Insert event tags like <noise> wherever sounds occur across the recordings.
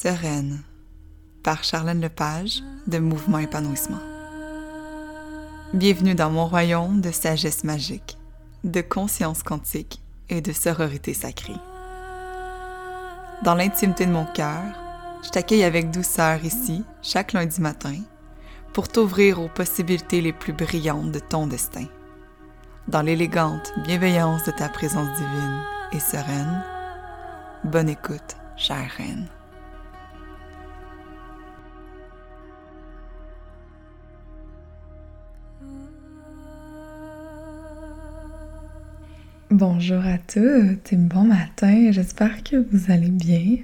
Sereine par Charlène Lepage de Mouvement Épanouissement. Bienvenue dans mon royaume de sagesse magique, de conscience quantique et de sororité sacrée. Dans l'intimité de mon cœur, je t'accueille avec douceur ici, chaque lundi matin, pour t'ouvrir aux possibilités les plus brillantes de ton destin. Dans l'élégante bienveillance de ta présence divine et sereine, bonne écoute, chère reine. Bonjour à toutes et bon matin, j'espère que vous allez bien.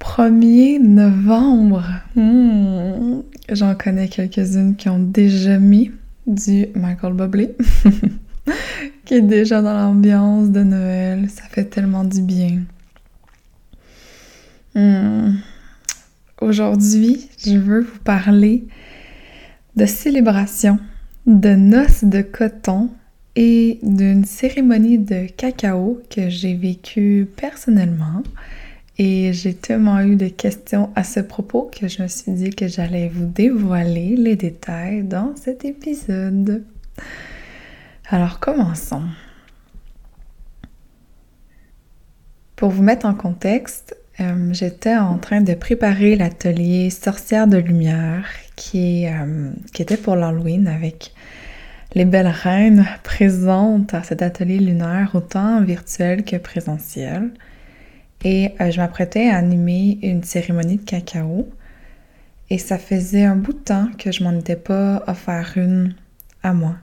1er novembre, hmm, j'en connais quelques-unes qui ont déjà mis du Michael Bublé, <laughs> qui est déjà dans l'ambiance de Noël, ça fait tellement du bien. Hmm. Aujourd'hui, je veux vous parler de célébration, de noces de coton et d'une cérémonie de cacao que j'ai vécue personnellement. Et j'ai tellement eu de questions à ce propos que je me suis dit que j'allais vous dévoiler les détails dans cet épisode. Alors commençons. Pour vous mettre en contexte, euh, j'étais en train de préparer l'atelier Sorcière de lumière qui, euh, qui était pour l'Halloween avec les belles reines présentes à cet atelier lunaire, autant virtuel que présentiel. Et euh, je m'apprêtais à animer une cérémonie de cacao. Et ça faisait un bout de temps que je m'en étais pas offert une à moi.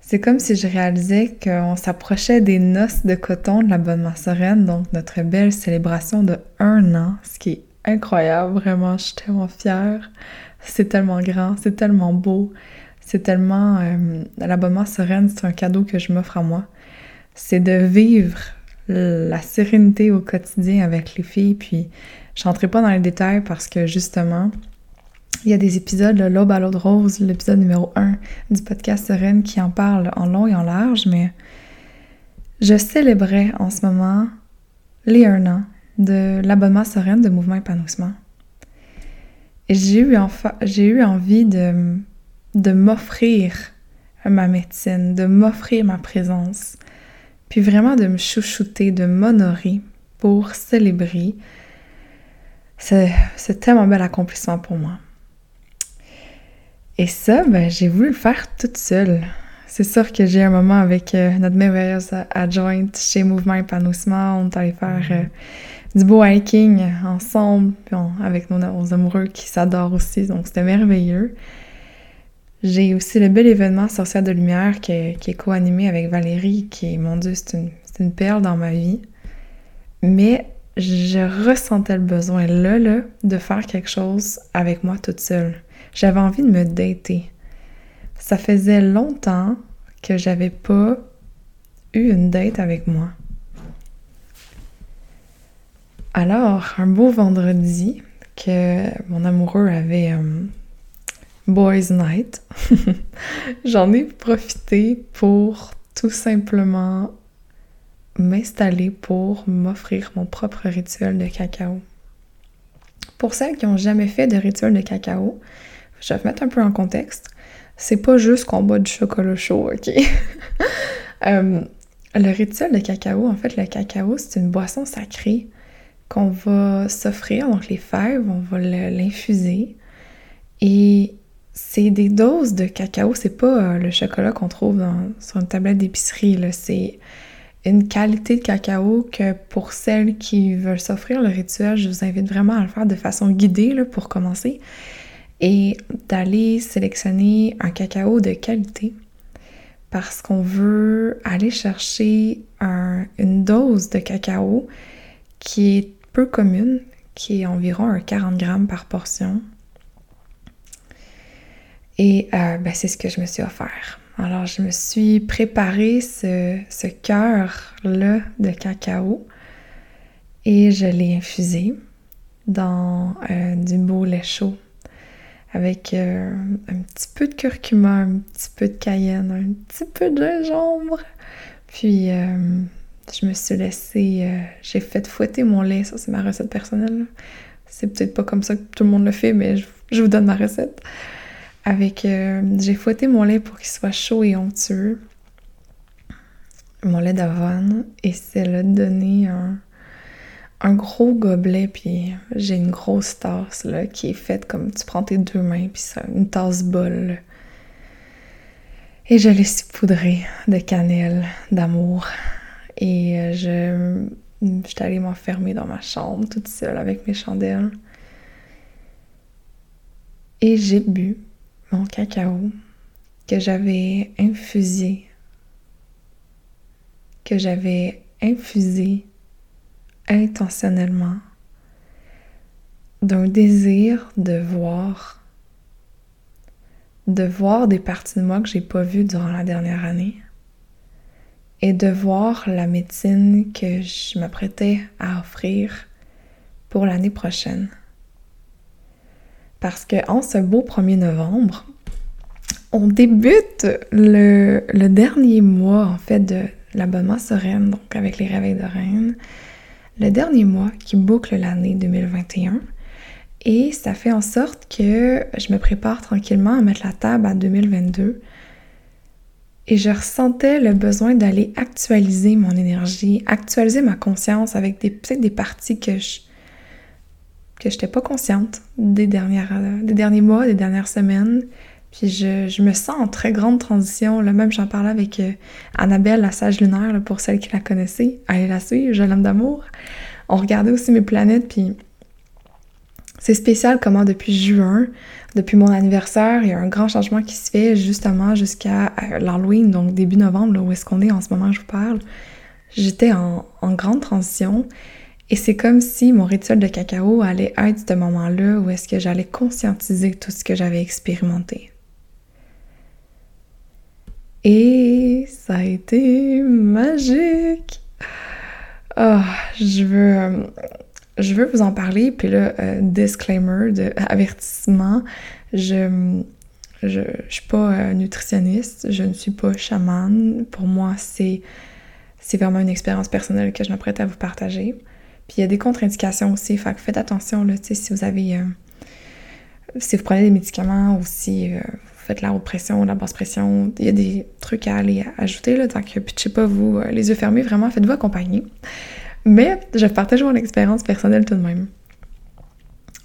C'est comme si je réalisais qu'on s'approchait des noces de coton de la bonne Sereine, donc notre belle célébration de un an, ce qui est incroyable, vraiment, je suis tellement fière. C'est tellement grand, c'est tellement beau. C'est tellement... Euh, l'abonnement sereine, c'est un cadeau que je m'offre à moi. C'est de vivre la sérénité au quotidien avec les filles. Puis, je rentrerai pas dans les détails parce que justement, il y a des épisodes, le L'aube à l'eau de rose, l'épisode numéro 1 du podcast Sereine qui en parle en long et en large, mais je célébrais en ce moment les un an de l'abonnement sereine de Mouvement Épanouissement. Et j'ai eu, j'ai eu envie de de m'offrir ma médecine, de m'offrir ma présence, puis vraiment de me chouchouter, de m'honorer pour célébrer ce, tellement bel accomplissement pour moi. Et ça, ben, j'ai voulu le faire toute seule. C'est sûr que j'ai un moment avec euh, notre merveilleuse adjointe chez Mouvement Épanouissement. On est allé faire euh, du beau hiking ensemble, puis avec nos, nos amoureux qui s'adorent aussi. Donc, c'était merveilleux. J'ai aussi le bel événement Sorcière de Lumière qui est, co-animé avec Valérie, qui est, mon Dieu, c'est une, perle dans ma vie. Mais je ressentais le besoin là, là, de faire quelque chose avec moi toute seule. J'avais envie de me dater. Ça faisait longtemps que j'avais pas eu une date avec moi. Alors, un beau vendredi que mon amoureux avait euh, Boys Night. <laughs> J'en ai profité pour tout simplement m'installer pour m'offrir mon propre rituel de cacao. Pour celles qui n'ont jamais fait de rituel de cacao, je vais mettre un peu en contexte. C'est pas juste qu'on boit du chocolat chaud, ok? <laughs> Euh, le rituel de cacao, en fait, le cacao, c'est une boisson sacrée qu'on va s'offrir. Donc, les fèves, on va l'infuser. Et c'est des doses de cacao, c'est pas euh, le chocolat qu'on trouve sur une tablette d'épicerie, c'est une qualité de cacao que pour celles qui veulent s'offrir le rituel, je vous invite vraiment à le faire de façon guidée pour commencer. Et d'aller sélectionner un cacao de qualité parce qu'on veut aller chercher une dose de cacao qui est peu commune, qui est environ un 40 grammes par portion et euh, ben, c'est ce que je me suis offert. Alors, je me suis préparé ce, cœur-là de cacao et je l'ai infusé dans euh, du beau lait chaud avec euh, un petit peu de curcuma, un petit peu de cayenne, un petit peu de gingembre, puis je me suis laissée, j'ai fait fouetter mon lait, ça c'est ma recette personnelle. C'est peut-être pas comme ça que tout le monde le fait, mais je, vous donne ma recette. Avec, euh, j'ai fouetté mon lait pour qu'il soit chaud et onctueux. Mon lait d'avoine, et c'est là donné un, gros gobelet, puis j'ai une grosse tasse là, qui est faite comme tu prends tes deux mains, puis ça, une tasse bol. Et je l'ai saupoudré de cannelle, d'amour. Et euh, je, suis allée m'enfermer dans ma chambre toute seule avec mes chandelles. Et j'ai bu mon cacao que j'avais infusé, que j'avais infusé intentionnellement d'un désir de voir, de voir des parties de moi que j'ai pas vues durant la dernière année et de voir la médecine que je m'apprêtais à offrir pour l'année prochaine. Parce que en ce beau 1er novembre, on débute le, dernier mois en fait de l'abonnement sereine, donc avec les réveils de reine le dernier mois qui boucle l'année 2021. Et ça fait en sorte que je me prépare tranquillement à mettre la table à 2022. Et je ressentais le besoin d'aller actualiser mon énergie, actualiser ma conscience avec des, des parties que je que j'étais pas consciente des, dernières, des derniers mois, des dernières semaines. Puis je, me sens en très grande transition. Là, même j'en parlais avec euh, Annabelle, la sage lunaire, pour celles qui la connaissaient. Allez la suivre, je l'aime d'amour. On regardait aussi mes planètes, puis c'est spécial comment depuis juin, depuis mon anniversaire, il y a un grand changement qui se fait justement jusqu'à euh, l'Halloween, donc début novembre, là, où est-ce qu'on est en ce moment, je vous parle. J'étais en, en grande transition. Et c'est comme si mon rituel de cacao allait être ce moment-là où est-ce que j'allais conscientiser tout ce que j'avais expérimenté. Et ça a été magique. Oh, je veux, je veux vous en parler. Puis là, euh, disclaimer, de, <laughs> avertissement, je, je, suis pas euh, nutritionniste, je ne suis pas chamane. Pour moi, c'est, c'est vraiment une expérience personnelle que je m'apprête à vous partager. Puis il y a des contre-indications aussi, fait que faites attention là, si vous avez, euh, si vous prenez des médicaments ou si faites la haute pression, la basse pression, il y a des trucs à aller ajouter, là, que pitchez pas vous euh, les yeux fermés, vraiment, faites-vous accompagner. Mais je partage mon expérience personnelle tout de même.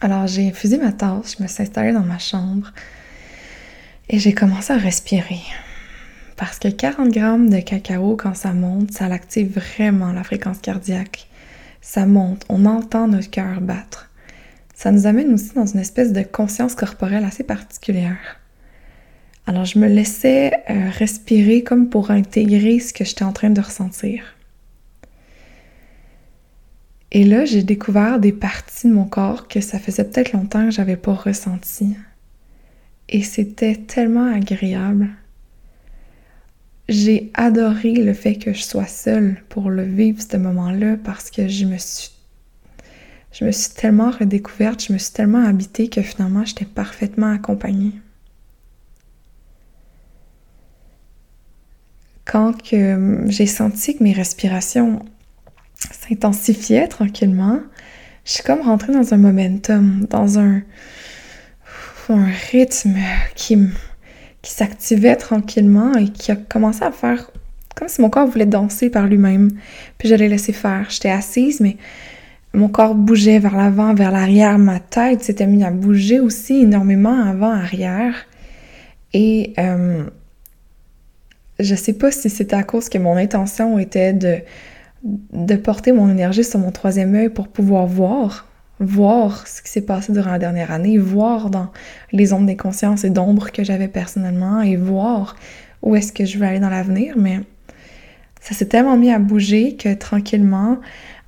Alors, j'ai infusé ma tasse, je me suis installée dans ma chambre et j'ai commencé à respirer. Parce que 40 grammes de cacao, quand ça monte, ça active vraiment la fréquence cardiaque. Ça monte, on entend notre cœur battre. Ça nous amène aussi dans une espèce de conscience corporelle assez particulière. Alors je me laissais euh, respirer comme pour intégrer ce que j'étais en train de ressentir. Et là, j'ai découvert des parties de mon corps que ça faisait peut-être longtemps que j'avais pas ressenti. Et c'était tellement agréable. J'ai adoré le fait que je sois seule pour le vivre ce moment-là parce que je me suis me tellement redécouverte, je me suis tellement habitée que finalement j'étais parfaitement accompagnée. quand que j'ai senti que mes respirations s'intensifiaient tranquillement, je suis comme rentrée dans un momentum, dans un, un rythme qui, qui s'activait tranquillement et qui a commencé à faire comme si mon corps voulait danser par lui-même. Puis je l'ai laissé faire. J'étais assise, mais mon corps bougeait vers l'avant, vers l'arrière. Ma tête s'était mise à bouger aussi énormément avant-arrière. Et euh, je sais pas si c'était à cause que mon intention était de, de porter mon énergie sur mon troisième œil pour pouvoir voir, voir ce qui s'est passé durant la dernière année, voir dans les ombres des consciences et d'ombres que j'avais personnellement et voir où est-ce que je veux aller dans l'avenir, mais ça s'est tellement mis à bouger que tranquillement,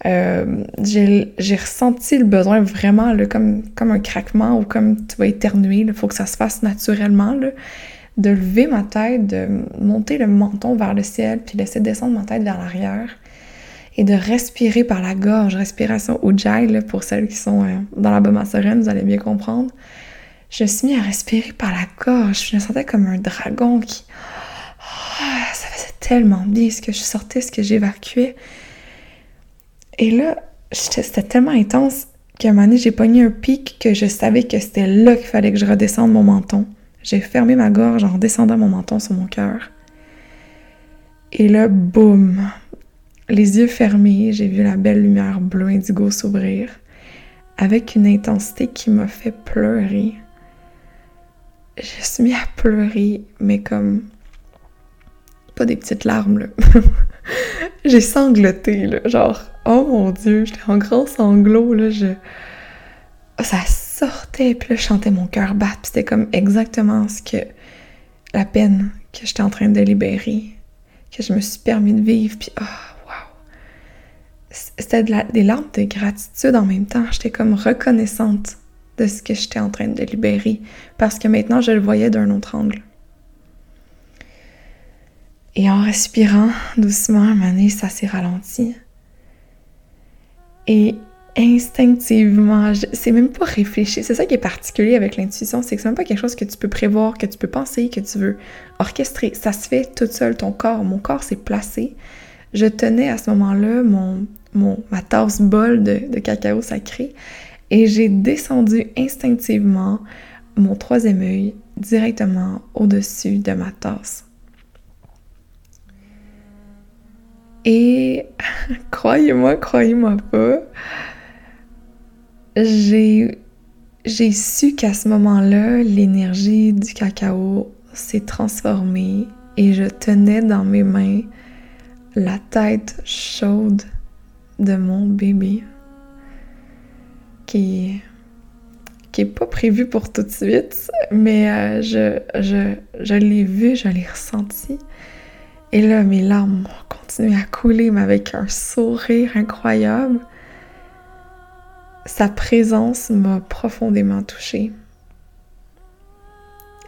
euh, j'ai ressenti le besoin vraiment comme, un craquement ou comme tu vas éternuer, il faut que ça se fasse naturellement. De lever ma tête, de monter le menton vers le ciel, puis laisser descendre ma tête vers l'arrière et de respirer par la gorge, respiration Ujjayi, pour celles qui sont euh, dans la Bama sereine, vous allez bien comprendre. Je me suis mis à respirer par la gorge, je me sentais comme un dragon qui... Ah, ça faisait tellement bien ce que je sortais, ce que j'évacuais. Et là, c'était tellement intense qu'à un moment donné, j'ai pogné un pic que je savais que c'était là qu'il fallait que je redescende mon menton. J'ai fermé ma gorge en redescendant mon menton sur mon cœur. Et là, boum! Les yeux fermés, j'ai vu la belle lumière bleue indigo s'ouvrir avec une intensité qui m'a fait pleurer. Je suis mis à pleurer, mais comme pas des petites larmes, là. <laughs> j'ai sangloté, là. Genre, oh mon Dieu, j'étais en gros sanglot, là. Je... Ça sortait, puis là, je chantais mon cœur battre, c'était comme exactement ce que... la peine que j'étais en train de libérer, que je me suis permis de vivre, puis oh, C'était des larmes de gratitude en même temps. J'étais comme reconnaissante de ce que j'étais en train de libérer, parce que maintenant, je le voyais d'un autre angle. Et en respirant doucement, ma ça s'est ralenti. Et instinctivement, c'est même pas réfléchi. C'est ça qui est particulier avec l'intuition, c'est que c'est même pas quelque chose que tu peux prévoir, que tu peux penser, que tu veux orchestrer. Ça se fait tout seul, ton corps. Mon corps s'est placé. Je tenais à ce moment-là mon, mon, ma tasse bol de, cacao sacré et j'ai descendu instinctivement mon troisième œil directement au-dessus de ma tasse. Et <laughs> croyez-moi, croyez-moi pas, j'ai su qu'à ce moment-là, l'énergie du cacao s'est transformée et je tenais dans mes mains la tête chaude de mon bébé qui qui est pas prévu pour tout de suite, mais euh, je, je, je l'ai vu, je l'ai ressenti. Et là, mes larmes ont continué à couler, mais avec un sourire incroyable. Sa présence m'a profondément touchée.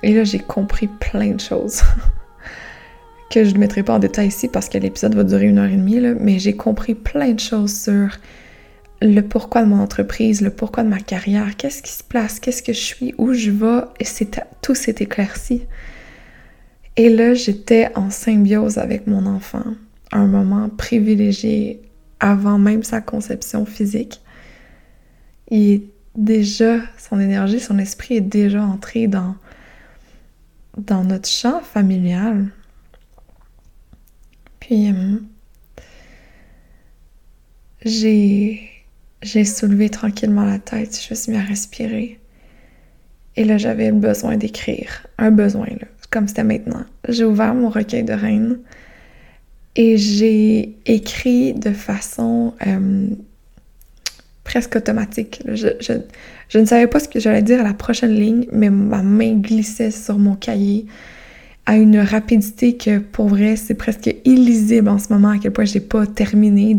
Et là, j'ai compris plein de choses <laughs> que je ne mettrai pas en détail ici parce que l'épisode va durer une heure et demie, là, mais j'ai compris plein de choses sur le pourquoi de mon entreprise, le pourquoi de ma carrière, qu'est-ce qui se place, qu'est-ce que je suis, où je vais, et tout s'est éclairci. Et là, j'étais en symbiose avec mon enfant, un moment privilégié avant même sa conception physique. Il déjà, son énergie, son esprit est déjà entré dans, dans notre champ familial. Puis, j'ai, soulevé tranquillement la tête, je me suis mis à respirer. Et là, j'avais le besoin d'écrire. Un besoin, là comme c'était maintenant. J'ai ouvert mon recueil de reines et j'ai écrit de façon euh, presque automatique. Je, ne savais pas ce que j'allais dire à la prochaine ligne, mais ma main glissait sur mon cahier à une rapidité que pour vrai c'est presque illisible en ce moment à quel point j'ai pas terminé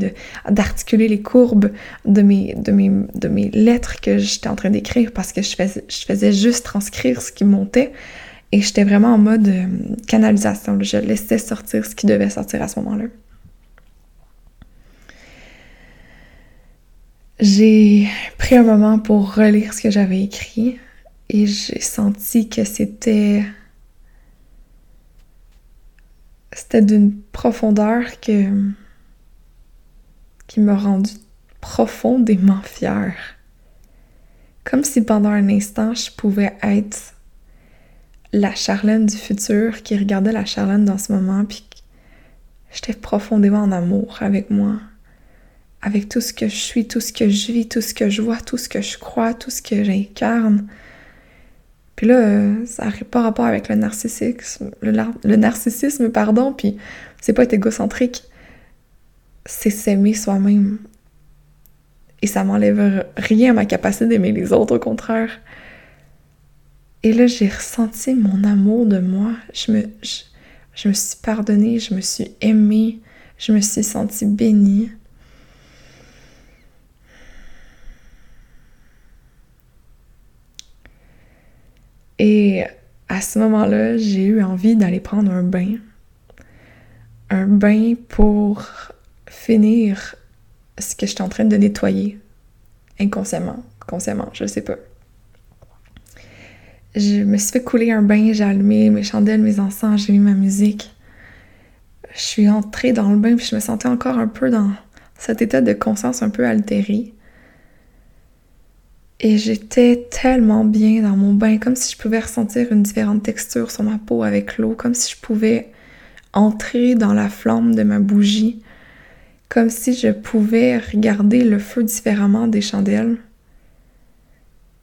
d'articuler les courbes de mes, lettres que j'étais en train d'écrire parce que je faisais, je faisais juste transcrire ce qui montait et j'étais vraiment en mode euh, canalisation. Je laissais sortir ce qui devait sortir à ce moment-là. J'ai pris un moment pour relire ce que j'avais écrit et j'ai senti que c'était c'était d'une profondeur que qui m'a rendu profondément fière. Comme si pendant un instant je pouvais être la Charlène du futur qui regardait la Charlène dans ce moment, puis j'étais profondément en amour avec moi, avec tout ce que je suis, tout ce que je vis, tout ce que je vois, tout ce que je crois, tout ce que j'incarne. Puis là, ça n'a pas rapport avec le narcissisme, le, narcissisme, pardon, puis c'est pas être égocentrique, c'est s'aimer soi-même. Et ça m'enlève rien à ma capacité d'aimer les autres, au contraire. Et là, j'ai ressenti mon amour de moi. Je me, je, me suis pardonnée, je me suis aimée, je me suis sentie bénie. Et à ce moment-là, j'ai eu envie d'aller prendre un bain. Un bain pour finir ce que j'étais en train de nettoyer. Inconsciemment, consciemment, je sais pas je me suis fait couler un bain, j'ai allumé mes chandelles, mes encens, j'ai mis ma musique. je suis entrée dans le bain puis je me sentais encore un peu dans cet état de conscience un peu altéré. Et j'étais tellement bien dans mon bain, comme si je pouvais ressentir une différente texture sur ma peau avec l'eau, comme si je pouvais entrer dans la flamme de ma bougie, comme si je pouvais regarder le feu différemment des chandelles,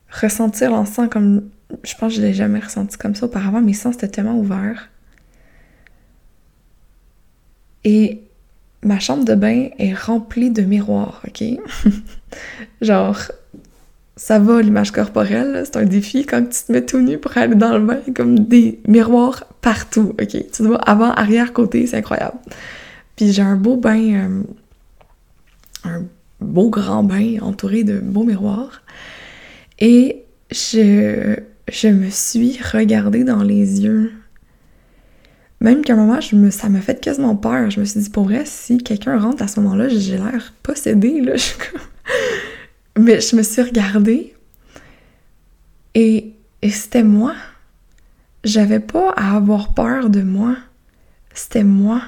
ressentir l'encens comme je pense que je l'ai jamais ressenti comme ça auparavant, mes sens étaient tellement ouverts. Et ma chambre de bain est remplie de miroirs, ok? <laughs> Genre, ça va l'image corporelle, c'est un défi quand tu te mets tout nu pour aller dans le bain, comme des miroirs partout, ok? Tu vois, avant, arrière, côté, c'est incroyable. Puis j'ai un beau bain, euh, un beau grand bain entouré de beaux miroirs. Et je, je me suis regardée dans les yeux même qu'à un moment, je me, ça m'a fait quasiment peur. Je me suis dit, pour vrai, si quelqu'un rentre à ce moment-là, j'ai l'air possédée, là. <laughs> Mais je me suis regardée et, c'était moi. J'avais pas à avoir peur de moi. C'était moi.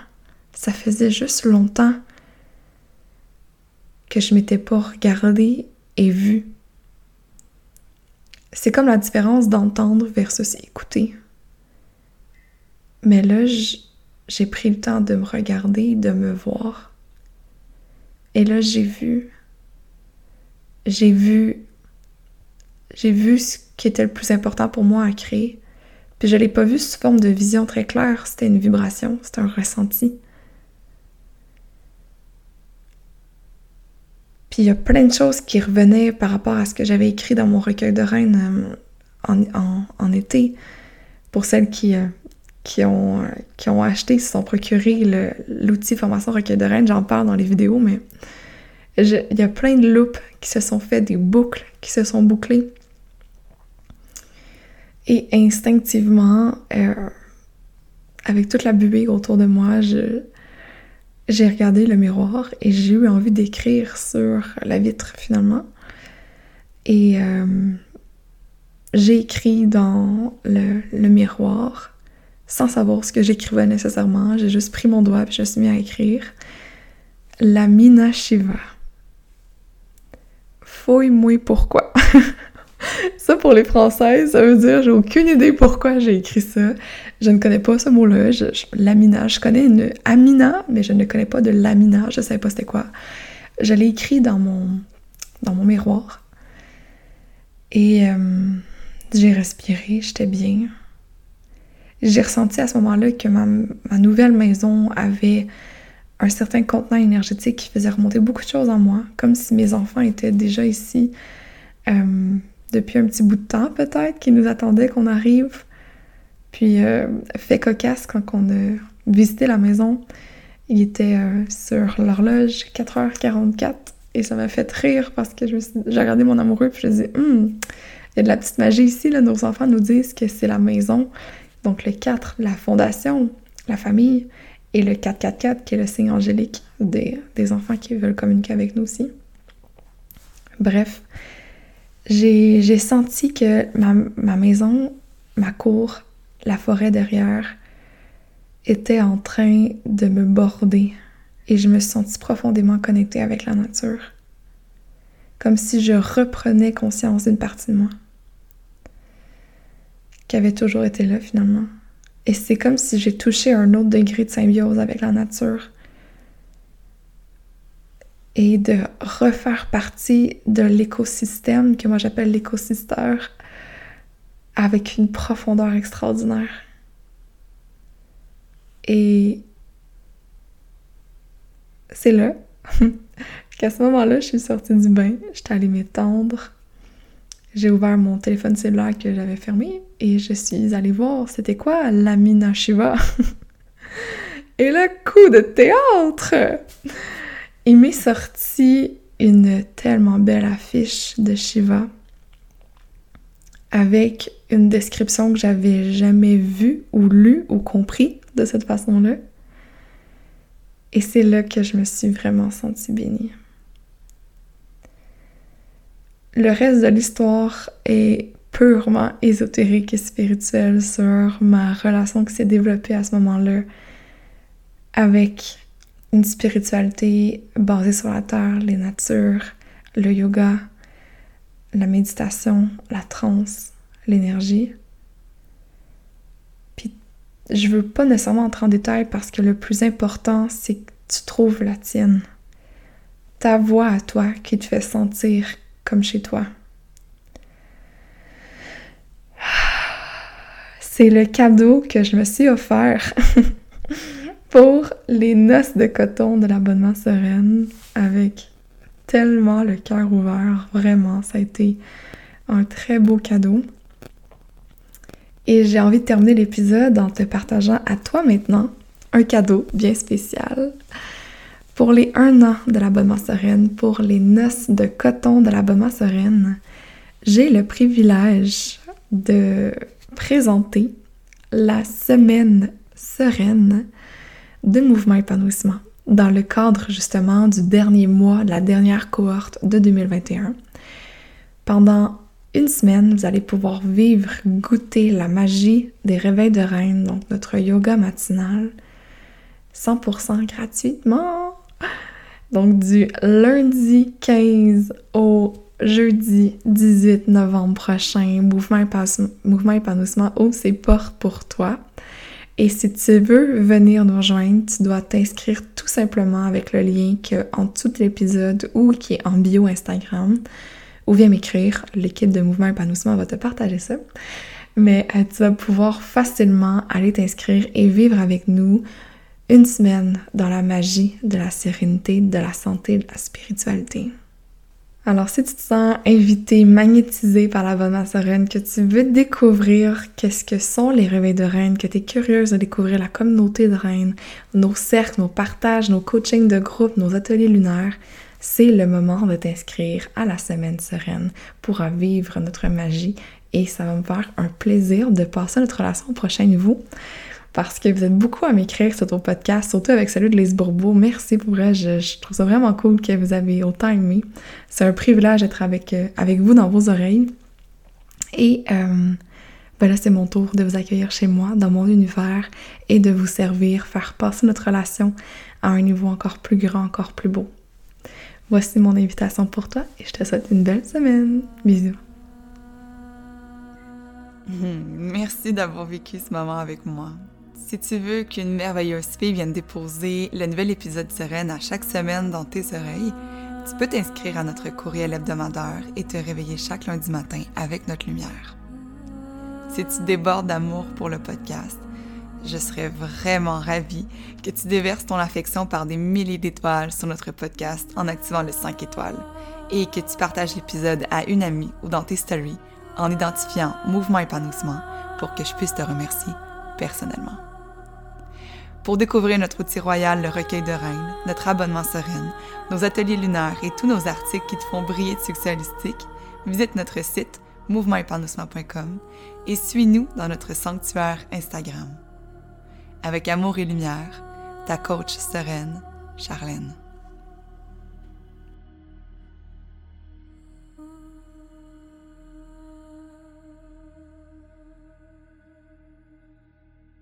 Ça faisait juste longtemps que je m'étais pas regardée et vue. C'est comme la différence d'entendre versus écouter. Mais là, j'ai pris le temps de me regarder, de me voir. Et là, j'ai vu, j'ai vu, j'ai vu ce qui était le plus important pour moi à créer. Puis je l'ai pas vu sous forme de vision très claire, c'était une vibration, c'était un ressenti. Puis il y a plein de choses qui revenaient par rapport à ce que j'avais écrit dans mon recueil de reines euh, en, été. Pour celles qui, euh, qui ont, qui ont acheté, se sont procurés l'outil formation recueil de reines. J'en parle dans les vidéos, mais il y a plein de loops qui se sont faits, des boucles qui se sont bouclées. Et instinctivement, euh, avec toute la buée autour de moi, j'ai regardé le miroir et j'ai eu envie d'écrire sur la vitre finalement. Et euh, j'ai écrit dans le, le miroir sans savoir ce que j'écrivais nécessairement. J'ai juste pris mon doigt et je me suis mis à écrire La Mina Shiva. Fouille-moi pourquoi? <laughs> ça pour les Françaises, ça veut dire j'ai aucune idée pourquoi j'ai écrit ça. Je ne connais pas ce mot-là. Je, lamina, je connais une Amina, mais je ne connais pas de lamina. Je ne savais pas c'était quoi. Je l'ai écrit dans mon, dans mon miroir. Et euh, j'ai respiré, j'étais bien j'ai ressenti à ce moment-là que ma, nouvelle maison avait un certain contenant énergétique qui faisait remonter beaucoup de choses en moi, comme si mes enfants étaient déjà ici euh, depuis un petit bout de temps peut-être, qui nous attendaient qu'on arrive. Puis, euh, fait cocasse, quand on a visité la maison, il était euh, sur l'horloge 4h44 et ça m'a fait rire parce que j'ai regardé mon amoureux puis je me disais, hum, il y a de la petite magie ici, nos enfants nous disent que c'est la maison donc le 4, la fondation, la famille, et le 444 qui est le signe angélique des, enfants qui veulent communiquer avec nous aussi. Bref, j'ai senti que ma, ma, maison, ma cour, la forêt derrière était en train de me border et je me suis sentie profondément connectée avec la nature. Comme si je reprenais conscience d'une partie de moi qui avait toujours été là finalement. Et c'est comme si j'ai touché un autre degré de symbiose avec la nature. Et de refaire partie de l'écosystème que moi j'appelle l'écosystème avec une profondeur extraordinaire. Et c'est là <laughs> qu'à ce moment-là, je suis sortie du bain, j'étais allée m'étendre, j'ai ouvert mon téléphone cellulaire que j'avais fermé et je suis allée voir c'était quoi la Mina Shiva. <laughs> et le coup de théâtre! Il m'est sorti une tellement belle affiche de Shiva avec une description que j'avais jamais vue ou lue ou compris de cette façon-là. Et c'est là que je me suis vraiment sentie bénie. Le reste de l'histoire est purement ésotérique et spirituel sur ma relation qui s'est développée à ce moment-là avec une spiritualité basée sur la terre, les natures, le yoga, la méditation, la transe, l'énergie. Puis je veux pas nécessairement entrer en détail parce que le plus important, c'est que tu trouves la tienne. Ta voix à toi qui te fait sentir comme chez toi. C'est le cadeau que je me suis offert <laughs> pour les noces de coton de l'abonnement sereine avec tellement le cœur ouvert. Vraiment, ça a été un très beau cadeau. Et j'ai envie de terminer l'épisode en te partageant à toi maintenant un cadeau bien spécial. Pour les un an de l'abonnement sereine, pour les noces de coton de l'abonnement sereine, j'ai le privilège de présenter la semaine sereine de mouvement épanouissement dans le cadre justement du dernier mois, de la dernière cohorte de 2021. Pendant une semaine, vous allez pouvoir vivre, goûter la magie des réveils de reine, donc notre yoga matinal, 100% gratuitement. Donc du lundi 15 au jeudi 18 novembre prochain, Mouvement, Épanouissement ouvre ses portes pour toi. Et si tu veux venir nous rejoindre, tu dois t'inscrire tout simplement avec le lien qui est en de l'épisode ou qui est en bio Instagram. Ou viens m'écrire, l'équipe de Mouvement Épanouissement va te partager ça. Mais euh, tu vas pouvoir facilement aller t'inscrire et vivre avec nous une semaine dans la magie de la sérénité, de la santé, de la spiritualité. Alors, si tu te sens invité, magnétisé par l'abonnement sereine, que tu veux découvrir qu'est-ce que sont les réveils de reine, que tu es curieuse de découvrir la communauté de reine, nos cercles, nos partages, nos coachings de groupe, nos ateliers lunaires, c'est le moment de t'inscrire à la semaine sereine pour vivre notre magie et ça va me faire un plaisir de passer notre relation au prochain niveau parce que vous êtes beaucoup à m'écrire sur ton podcast, surtout avec celui de Les Bourbeau. Merci pour vrai, je, trouve ça vraiment cool que vous avez autant aimé. C'est un privilège d'être avec, euh, avec vous dans vos oreilles. Et euh, ben là, c'est mon tour de vous accueillir chez moi, dans mon univers, et de vous servir, faire passer notre relation à un niveau encore plus grand, encore plus beau. Voici mon invitation pour toi et je te souhaite une belle semaine. Bisous. <laughs> Merci d'avoir vécu ce moment avec moi. Si tu veux qu'une merveilleuse fille vienne déposer le nouvel épisode Sereine à chaque semaine dans tes oreilles, tu peux t'inscrire à notre courriel hebdomadaire et te réveiller chaque lundi matin avec notre lumière. Si tu débordes d'amour pour le podcast, je serais vraiment ravie que tu déverses ton affection par des milliers d'étoiles sur notre podcast en activant le 5 étoiles et que tu partages l'épisode à une amie ou dans tes stories en identifiant Mouvement Épanouissement pour que je puisse te remercier personnellement. Pour découvrir notre outil royal, le recueil de reines, notre abonnement sereine, nos ateliers lunaires et tous nos articles qui te font briller de succès holistique, visite notre site mouvementépanouissement.com et suis-nous dans notre sanctuaire Instagram. Avec amour et lumière, ta coach sereine, Charlène.